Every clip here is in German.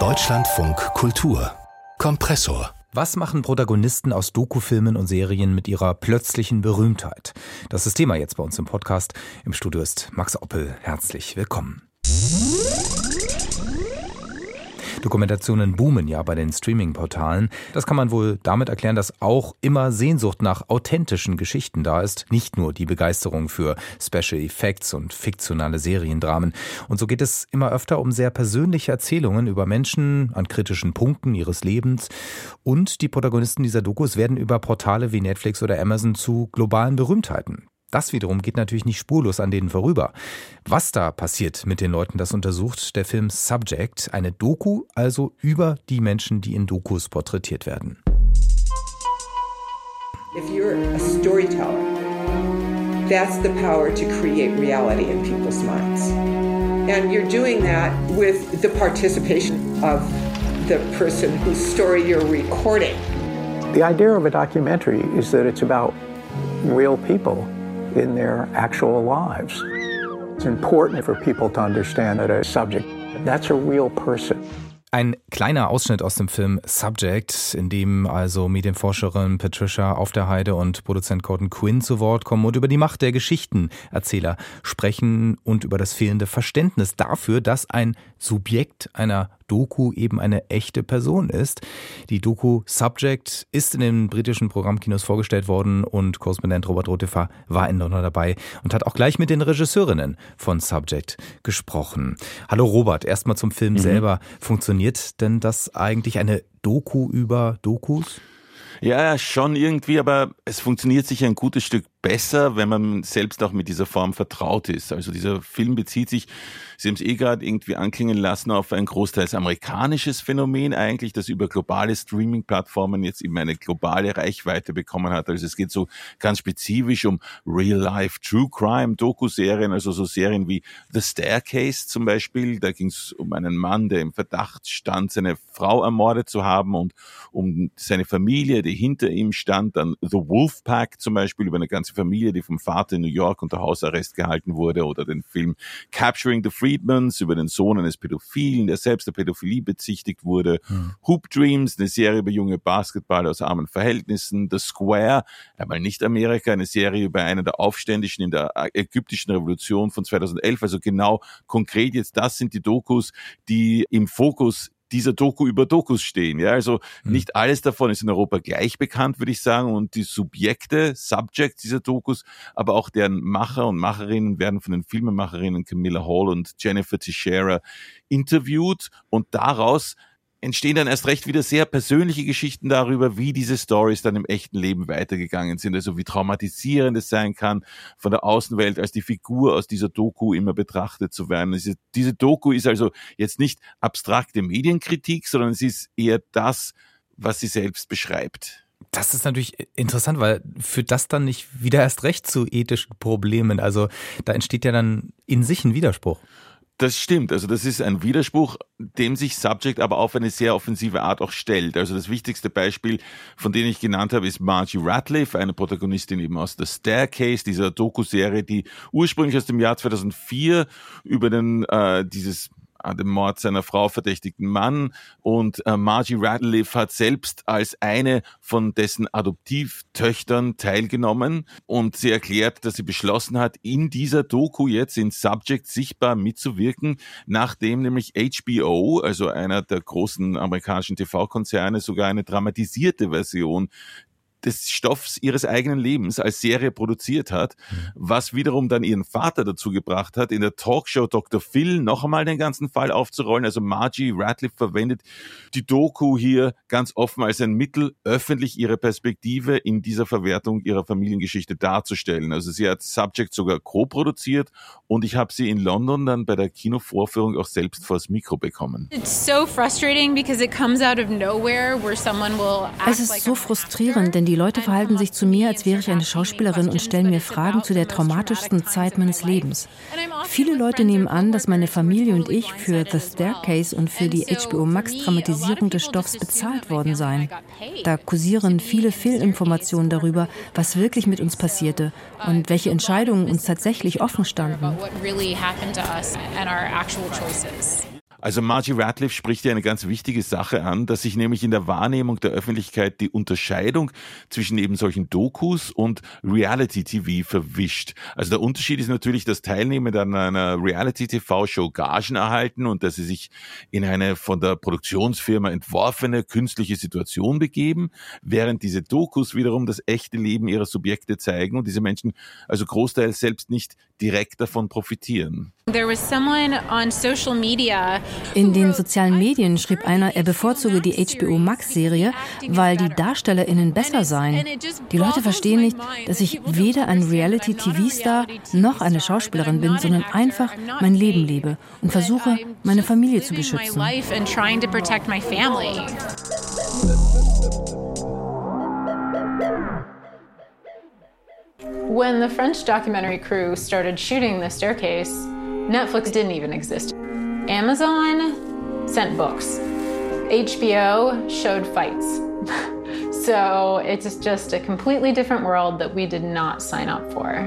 Deutschlandfunk Kultur Kompressor was machen Protagonisten aus Dokufilmen und Serien mit ihrer plötzlichen Berühmtheit? Das ist Thema jetzt bei uns im Podcast. Im Studio ist Max Oppel. Herzlich willkommen. Dokumentationen boomen ja bei den Streaming-Portalen. Das kann man wohl damit erklären, dass auch immer Sehnsucht nach authentischen Geschichten da ist, nicht nur die Begeisterung für Special Effects und fiktionale Seriendramen. Und so geht es immer öfter um sehr persönliche Erzählungen über Menschen an kritischen Punkten ihres Lebens. Und die Protagonisten dieser Dokus werden über Portale wie Netflix oder Amazon zu globalen Berühmtheiten. Das wiederum geht natürlich nicht spurlos an denen vorüber. Was da passiert mit den Leuten, das untersucht der Film Subject, eine Doku also über die Menschen, die in Dokus porträtiert werden. If you're a storyteller, that's the power to create reality in people's minds. And you're doing that with the participation of the person whose story you're recording. The idea of a documentary is that it's about real people in their actual lives. It's important for people to understand that a subject, that's a real person. Ein kleiner Ausschnitt aus dem Film Subject, in dem also Medienforscherin Patricia auf der Heide und Produzent Gordon Quinn zu Wort kommen und über die Macht der Geschichtenerzähler sprechen und über das fehlende Verständnis dafür, dass ein Subjekt einer Doku eben eine echte Person ist. Die Doku Subject ist in den britischen Programmkinos vorgestellt worden und Korrespondent Robert Rotefer war in London dabei und hat auch gleich mit den Regisseurinnen von Subject gesprochen. Hallo Robert, erstmal zum Film mhm. selber. Funktioniert denn das eigentlich eine Doku über Dokus? Ja, schon irgendwie, aber es funktioniert sicher ein gutes Stück besser, wenn man selbst auch mit dieser Form vertraut ist. Also dieser Film bezieht sich, Sie haben es eh gerade irgendwie anklingen lassen, auf ein großteils amerikanisches Phänomen eigentlich, das über globale Streaming-Plattformen jetzt eben eine globale Reichweite bekommen hat. Also es geht so ganz spezifisch um Real-Life True Crime Doku-Serien, also so Serien wie The Staircase zum Beispiel. Da ging es um einen Mann, der im Verdacht stand, seine Frau ermordet zu haben und um seine Familie, die hinter ihm stand. Dann The Wolf Pack zum Beispiel über eine ganze Familie, die vom Vater in New York unter Hausarrest gehalten wurde, oder den Film Capturing the Freedmans über den Sohn eines Pädophilen, der selbst der Pädophilie bezichtigt wurde, hm. Hoop Dreams, eine Serie über junge Basketballer aus armen Verhältnissen, The Square, einmal nicht Amerika, eine Serie über einen der Aufständischen in der ägyptischen Revolution von 2011, also genau konkret jetzt, das sind die Dokus, die im Fokus dieser Doku über Dokus stehen. Ja, also mhm. nicht alles davon ist in Europa gleich bekannt, würde ich sagen. Und die Subjekte, Subjects dieser Dokus, aber auch deren Macher und Macherinnen werden von den Filmemacherinnen Camilla Hall und Jennifer Teixeira interviewt und daraus entstehen dann erst recht wieder sehr persönliche Geschichten darüber, wie diese Stories dann im echten Leben weitergegangen sind. Also wie traumatisierend es sein kann, von der Außenwelt als die Figur aus dieser Doku immer betrachtet zu werden. Diese, diese Doku ist also jetzt nicht abstrakte Medienkritik, sondern es ist eher das, was sie selbst beschreibt. Das ist natürlich interessant, weil führt das dann nicht wieder erst recht zu ethischen Problemen? Also da entsteht ja dann in sich ein Widerspruch. Das stimmt. Also das ist ein Widerspruch, dem sich Subject aber auf eine sehr offensive Art auch stellt. Also das wichtigste Beispiel, von dem ich genannt habe, ist Margie Ratliff, eine Protagonistin eben aus The Staircase, dieser Doku-Serie, die ursprünglich aus dem Jahr 2004 über den äh, dieses dem Mord seiner Frau verdächtigten Mann. Und äh, Margie Radcliffe hat selbst als eine von dessen Adoptivtöchtern teilgenommen. Und sie erklärt, dass sie beschlossen hat, in dieser Doku jetzt in Subject sichtbar mitzuwirken, nachdem nämlich HBO, also einer der großen amerikanischen TV-Konzerne, sogar eine dramatisierte Version des Stoffs ihres eigenen Lebens als Serie produziert hat, mhm. was wiederum dann ihren Vater dazu gebracht hat, in der Talkshow Dr. Phil noch einmal den ganzen Fall aufzurollen. Also Margie Radcliffe verwendet die Doku hier ganz offen als ein Mittel, öffentlich ihre Perspektive in dieser Verwertung ihrer Familiengeschichte darzustellen. Also sie hat Subject sogar co-produziert und ich habe sie in London dann bei der Kinovorführung auch selbst vors Mikro bekommen. It's so frustrating because it comes out of nowhere where someone will Es ist so frustrierend, denn die Die Leute verhalten sich zu mir, als wäre ich eine Schauspielerin und stellen mir Fragen zu der traumatischsten Zeit meines Lebens. Viele Leute nehmen an, dass meine Familie und ich für The Staircase und für die HBO Max Dramatisierung des Stoffs bezahlt worden seien. Da kursieren viele Fehlinformationen darüber, was wirklich mit uns passierte und welche Entscheidungen uns tatsächlich offen standen. Also Margie Radcliffe spricht hier eine ganz wichtige Sache an, dass sich nämlich in der Wahrnehmung der Öffentlichkeit die Unterscheidung zwischen eben solchen Dokus und Reality-TV verwischt. Also der Unterschied ist natürlich, dass Teilnehmer an einer Reality-TV-Show Gagen erhalten und dass sie sich in eine von der Produktionsfirma entworfene künstliche Situation begeben, während diese Dokus wiederum das echte Leben ihrer Subjekte zeigen und diese Menschen also großteils selbst nicht direkt davon profitieren. In den sozialen Medien schrieb einer, er bevorzuge die HBO Max-Serie, weil die DarstellerInnen besser seien. Die Leute verstehen nicht, dass ich weder ein Reality-TV-Star noch eine Schauspielerin bin, sondern einfach mein Leben lebe und versuche, meine Familie zu beschützen. When the French documentary crew started shooting The Staircase, Netflix didn't even exist. Amazon sent books. HBO showed fights. so it's just a completely different world that we did not sign up for.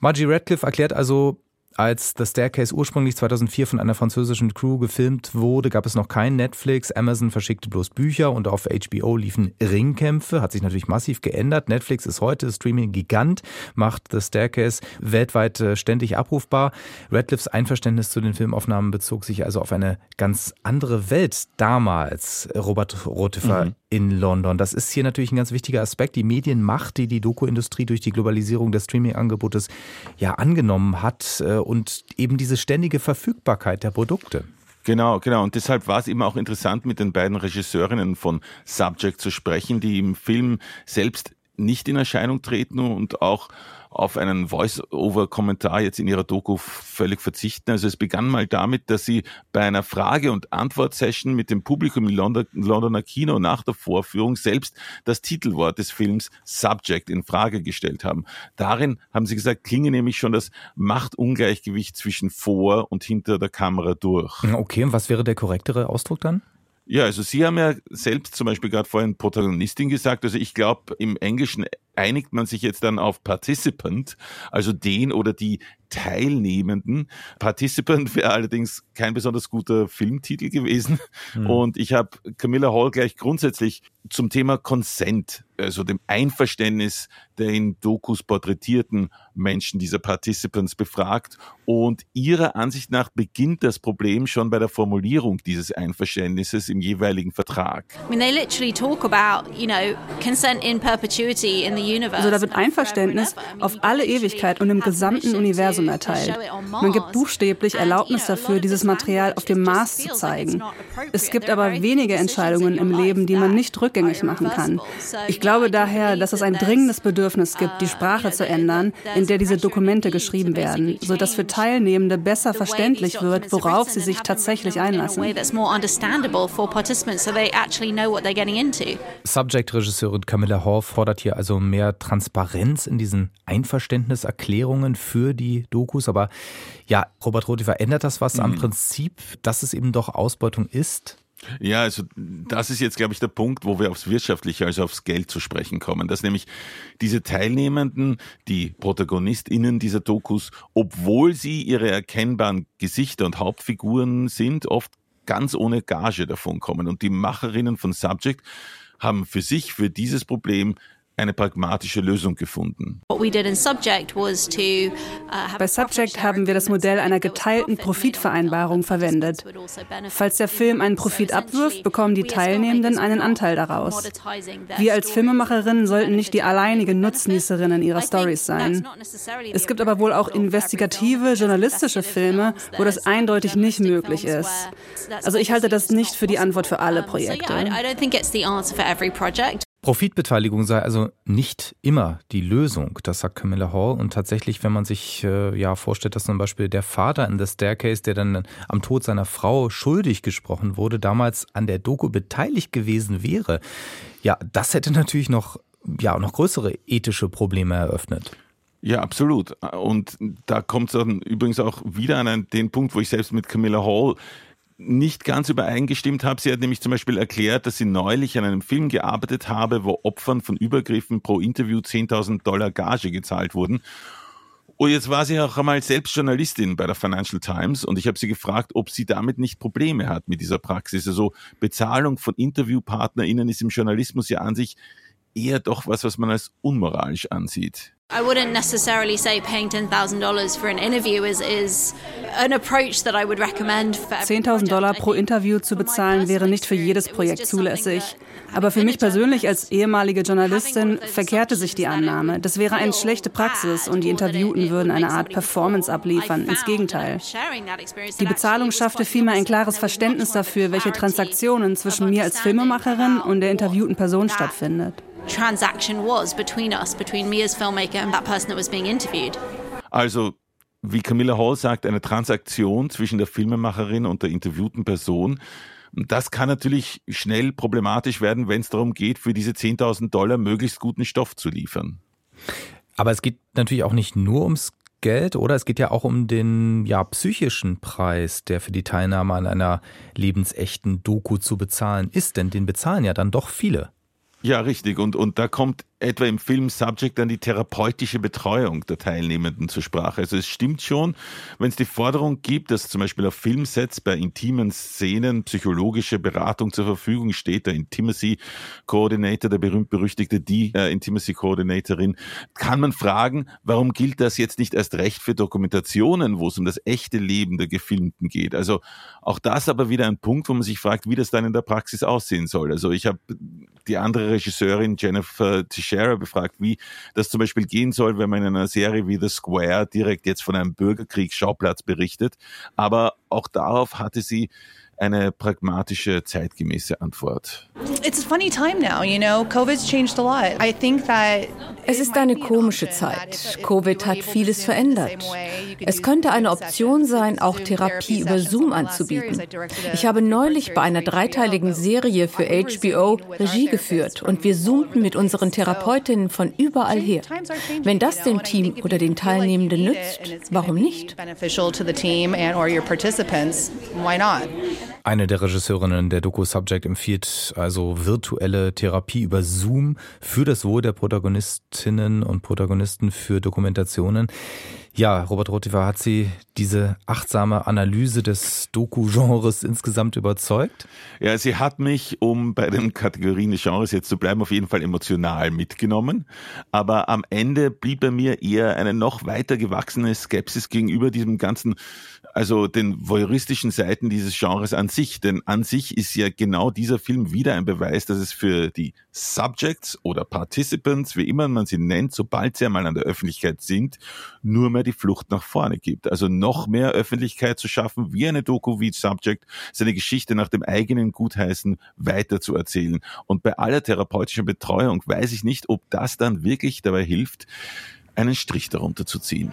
Margie Radcliffe erklärt also, als The Staircase ursprünglich 2004 von einer französischen Crew gefilmt wurde, gab es noch kein Netflix. Amazon verschickte bloß Bücher und auf HBO liefen Ringkämpfe. Hat sich natürlich massiv geändert. Netflix ist heute Streaming-Gigant, macht The Staircase weltweit äh, ständig abrufbar. Radcliffes Einverständnis zu den Filmaufnahmen bezog sich also auf eine ganz andere Welt damals. Robert Rotifer mhm in London. Das ist hier natürlich ein ganz wichtiger Aspekt. Die Medienmacht, die die Doku-Industrie durch die Globalisierung des Streaming-Angebotes ja angenommen hat äh, und eben diese ständige Verfügbarkeit der Produkte. Genau, genau. Und deshalb war es eben auch interessant, mit den beiden Regisseurinnen von Subject zu sprechen, die im Film selbst nicht in Erscheinung treten und auch auf einen Voice-Over-Kommentar jetzt in ihrer Doku völlig verzichten. Also es begann mal damit, dass sie bei einer Frage- und Antwort-Session mit dem Publikum im Londoner Kino nach der Vorführung selbst das Titelwort des Films Subject in Frage gestellt haben. Darin haben sie gesagt, klinge nämlich schon das Machtungleichgewicht zwischen vor und hinter der Kamera durch. Okay, und was wäre der korrektere Ausdruck dann? Ja, also Sie haben ja selbst zum Beispiel gerade vorhin Protagonistin gesagt. Also ich glaube, im Englischen einigt man sich jetzt dann auf Participant, also den oder die Teilnehmenden. Participant wäre allerdings kein besonders guter Filmtitel gewesen. Mhm. Und ich habe Camilla Hall gleich grundsätzlich zum Thema Consent, also dem Einverständnis der in Dokus porträtierten Menschen dieser Participants befragt. Und ihrer Ansicht nach beginnt das Problem schon bei der Formulierung dieses Einverständnisses im jeweiligen Vertrag. I mean, they literally talk about, you know, consent in perpetuity in the also da wird Einverständnis auf alle Ewigkeit und im gesamten Universum erteilt. Man gibt buchstäblich Erlaubnis dafür, dieses Material auf dem Mars zu zeigen. Es gibt aber wenige Entscheidungen im Leben, die man nicht rückgängig machen kann. Ich glaube daher, dass es ein dringendes Bedürfnis gibt, die Sprache zu ändern, in der diese Dokumente geschrieben werden, sodass für Teilnehmende besser verständlich wird, worauf sie sich tatsächlich einlassen. Subject-Regisseurin Camilla Horf fordert hier also mehr Transparenz in diesen Einverständniserklärungen für die Dokus. Aber ja, Robert Rothi, verändert das was mhm. am Prinzip, dass es eben doch Ausbeutung ist? Ja, also das ist jetzt, glaube ich, der Punkt, wo wir aufs Wirtschaftliche, also aufs Geld zu sprechen kommen. Dass nämlich diese Teilnehmenden, die ProtagonistInnen dieser Dokus, obwohl sie ihre erkennbaren Gesichter und Hauptfiguren sind, oft ganz ohne Gage davon kommen. Und die Macherinnen von Subject haben für sich, für dieses Problem eine pragmatische Lösung gefunden. Uh, Bei Subject haben wir das Modell einer geteilten Profitvereinbarung verwendet. Also Falls der Film einen Profit abwirft, bekommen die Teilnehmenden einen Anteil daraus. Wir als Filmemacherinnen sollten nicht die alleinigen Nutznießerinnen ihrer Stories sein. Es gibt aber wohl auch investigative, journalistische Filme, wo das eindeutig nicht möglich ist. Also ich halte das nicht für die Antwort für alle Projekte. Profitbeteiligung sei also nicht immer die Lösung, das sagt Camilla Hall. Und tatsächlich, wenn man sich äh, ja vorstellt, dass zum Beispiel der Vater in The Staircase, der dann am Tod seiner Frau schuldig gesprochen wurde, damals an der Doku beteiligt gewesen wäre, ja, das hätte natürlich noch ja noch größere ethische Probleme eröffnet. Ja, absolut. Und da kommt es dann übrigens auch wieder an den Punkt, wo ich selbst mit Camilla Hall nicht ganz übereingestimmt habe. Sie hat nämlich zum Beispiel erklärt, dass sie neulich an einem Film gearbeitet habe, wo Opfern von Übergriffen pro Interview 10.000 Dollar Gage gezahlt wurden. Und jetzt war sie auch einmal selbst Journalistin bei der Financial Times und ich habe sie gefragt, ob sie damit nicht Probleme hat mit dieser Praxis. Also Bezahlung von InterviewpartnerInnen ist im Journalismus ja an sich eher doch was, was man als unmoralisch ansieht. I wouldn't necessarily say paying $10,000 for an interview is, is an approach that I would recommend for 10.000 Dollar pro Interview zu bezahlen wäre nicht für jedes Projekt zulässig. Aber für mich persönlich als ehemalige Journalistin verkehrte sich die Annahme, das wäre eine schlechte Praxis und die Interviewten würden eine Art Performance abliefern. Ins Gegenteil. Die Bezahlung schaffte vielmehr ein klares Verständnis dafür, welche Transaktionen zwischen mir als Filmemacherin und der interviewten Person stattfindet transaction was between us, between me as filmmaker and that person that was being interviewed. Also, wie Camilla Hall sagt, eine Transaktion zwischen der Filmemacherin und der interviewten Person. Das kann natürlich schnell problematisch werden, wenn es darum geht, für diese 10.000 Dollar möglichst guten Stoff zu liefern. Aber es geht natürlich auch nicht nur ums Geld, oder? Es geht ja auch um den ja, psychischen Preis, der für die Teilnahme an einer lebensechten Doku zu bezahlen ist. Denn den bezahlen ja dann doch viele. Ja, richtig. Und, und da kommt etwa im Film Subject dann die therapeutische Betreuung der Teilnehmenden zur Sprache. Also es stimmt schon, wenn es die Forderung gibt, dass zum Beispiel auf Filmsets bei intimen Szenen psychologische Beratung zur Verfügung steht, der Intimacy Coordinator, der berühmt-berüchtigte die äh, Intimacy Coordinatorin, kann man fragen, warum gilt das jetzt nicht erst recht für Dokumentationen, wo es um das echte Leben der Gefilmten geht? Also auch das aber wieder ein Punkt, wo man sich fragt, wie das dann in der Praxis aussehen soll. Also ich habe die andere Regisseurin Jennifer Teixeira befragt, wie das zum Beispiel gehen soll, wenn man in einer Serie wie The Square direkt jetzt von einem Bürgerkriegsschauplatz berichtet. Aber auch darauf hatte sie eine pragmatische, zeitgemäße Antwort. Es ist eine komische Zeit. Covid hat vieles verändert. Es könnte eine Option sein, auch Therapie über Zoom anzubieten. Ich habe neulich bei einer dreiteiligen Serie für HBO Regie geführt und wir zoomten mit unseren Therapeutinnen von überall her. Wenn das dem Team oder den Teilnehmenden nützt, warum nicht? Eine der Regisseurinnen der Doku Subject empfiehlt also virtuelle Therapie über Zoom für das Wohl der Protagonistinnen und Protagonisten für Dokumentationen. Ja, Robert Rotifer, hat Sie diese achtsame Analyse des Doku-Genres insgesamt überzeugt? Ja, sie hat mich, um bei den Kategorien des Genres jetzt zu bleiben, auf jeden Fall emotional mitgenommen. Aber am Ende blieb bei mir eher eine noch weiter gewachsene Skepsis gegenüber diesem ganzen also den voyeuristischen Seiten dieses Genres an sich. Denn an sich ist ja genau dieser Film wieder ein Beweis, dass es für die Subjects oder Participants, wie immer man sie nennt, sobald sie einmal an der Öffentlichkeit sind, nur mehr die Flucht nach vorne gibt. Also noch mehr Öffentlichkeit zu schaffen, wie eine Doku wie Subject, seine Geschichte nach dem eigenen Gutheißen weiter zu erzählen. Und bei aller therapeutischen Betreuung weiß ich nicht, ob das dann wirklich dabei hilft, einen Strich darunter zu ziehen.